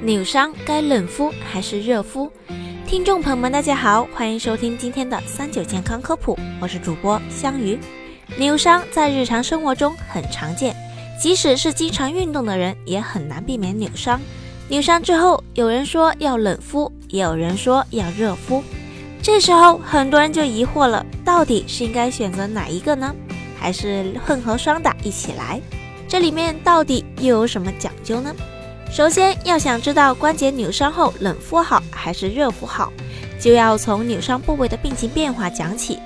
扭伤该冷敷还是热敷？听众朋友们，大家好，欢迎收听今天的三九健康科普，我是主播香鱼。扭伤在日常生活中很常见，即使是经常运动的人，也很难避免扭伤。扭伤之后，有人说要冷敷，也有人说要热敷。这时候，很多人就疑惑了，到底是应该选择哪一个呢？还是混合双打一起来？这里面到底又有什么讲究呢？首先要想知道关节扭伤后冷敷好还是热敷好，就要从扭伤部位的病情变化讲起。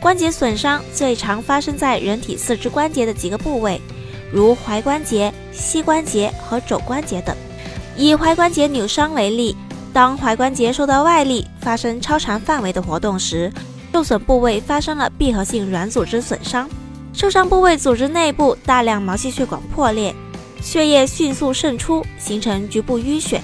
关节损伤最常发生在人体四肢关节的几个部位，如踝关节、膝关节和肘关节等。以踝关节扭伤为例，当踝关节受到外力发生超长范围的活动时，受损部位发生了闭合性软组织损伤，受伤部位组织内部大量毛细血管破裂。血液迅速渗出，形成局部淤血。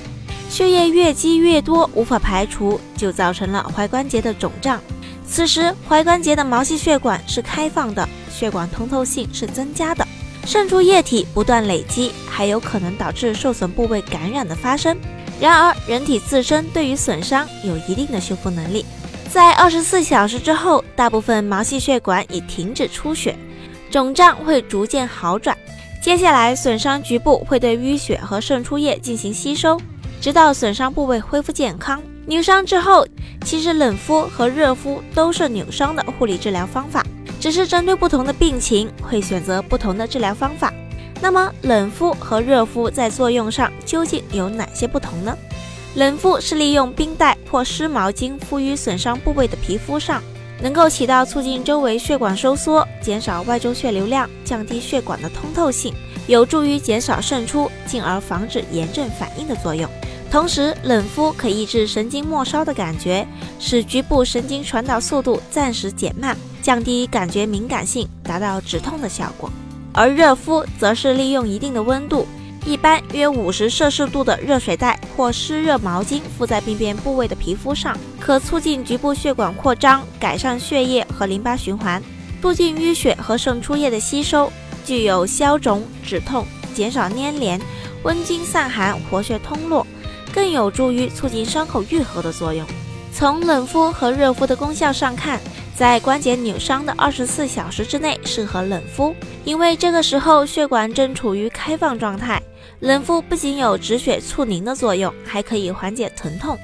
血液越积越多，无法排除，就造成了踝关节的肿胀。此时，踝关节的毛细血管是开放的，血管通透性是增加的，渗出液体不断累积，还有可能导致受损部位感染的发生。然而，人体自身对于损伤有一定的修复能力，在二十四小时之后，大部分毛细血管已停止出血，肿胀会逐渐好转。接下来，损伤局部会对淤血和渗出液进行吸收，直到损伤部位恢复健康。扭伤之后，其实冷敷和热敷都是扭伤的护理治疗方法，只是针对不同的病情会选择不同的治疗方法。那么，冷敷和热敷在作用上究竟有哪些不同呢？冷敷是利用冰袋或湿毛巾敷于损伤部位的皮肤上。能够起到促进周围血管收缩、减少外周血流量、降低血管的通透性，有助于减少渗出，进而防止炎症反应的作用。同时，冷敷可抑制神经末梢的感觉，使局部神经传导速度暂时减慢，降低感觉敏感性，达到止痛的效果。而热敷则是利用一定的温度。一般约五十摄氏度的热水袋或湿热毛巾敷在病变部位的皮肤上，可促进局部血管扩张，改善血液和淋巴循环，促进淤血和渗出液的吸收，具有消肿、止痛、减少粘连、温经散寒、活血通络，更有助于促进伤口愈合的作用。从冷敷和热敷的功效上看，在关节扭伤的二十四小时之内适合冷敷，因为这个时候血管正处于开放状态。冷敷不仅有止血促凝的作用，还可以缓解疼痛。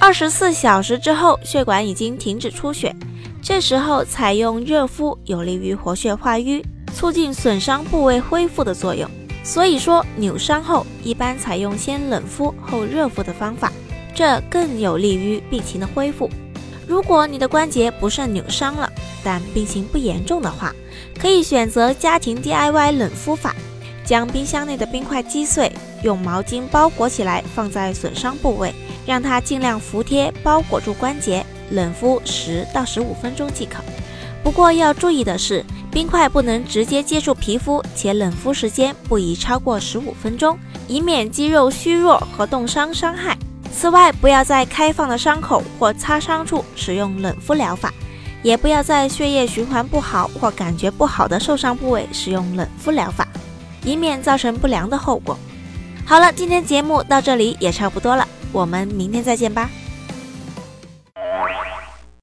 二十四小时之后，血管已经停止出血，这时候采用热敷有利于活血化瘀，促进损伤部位恢复的作用。所以说，扭伤后一般采用先冷敷后热敷的方法，这更有利于病情的恢复。如果你的关节不慎扭伤了，但病情不严重的话，可以选择家庭 DIY 冷敷法。将冰箱内的冰块击碎，用毛巾包裹起来，放在损伤部位，让它尽量服帖包裹住关节，冷敷十到十五分钟即可。不过要注意的是，冰块不能直接接触皮肤，且冷敷时间不宜超过十五分钟，以免肌肉虚弱和冻伤伤害。此外，不要在开放的伤口或擦伤处使用冷敷疗法，也不要在血液循环不好或感觉不好的受伤部位使用冷敷疗法。以免造成不良的后果。好了，今天节目到这里也差不多了，我们明天再见吧。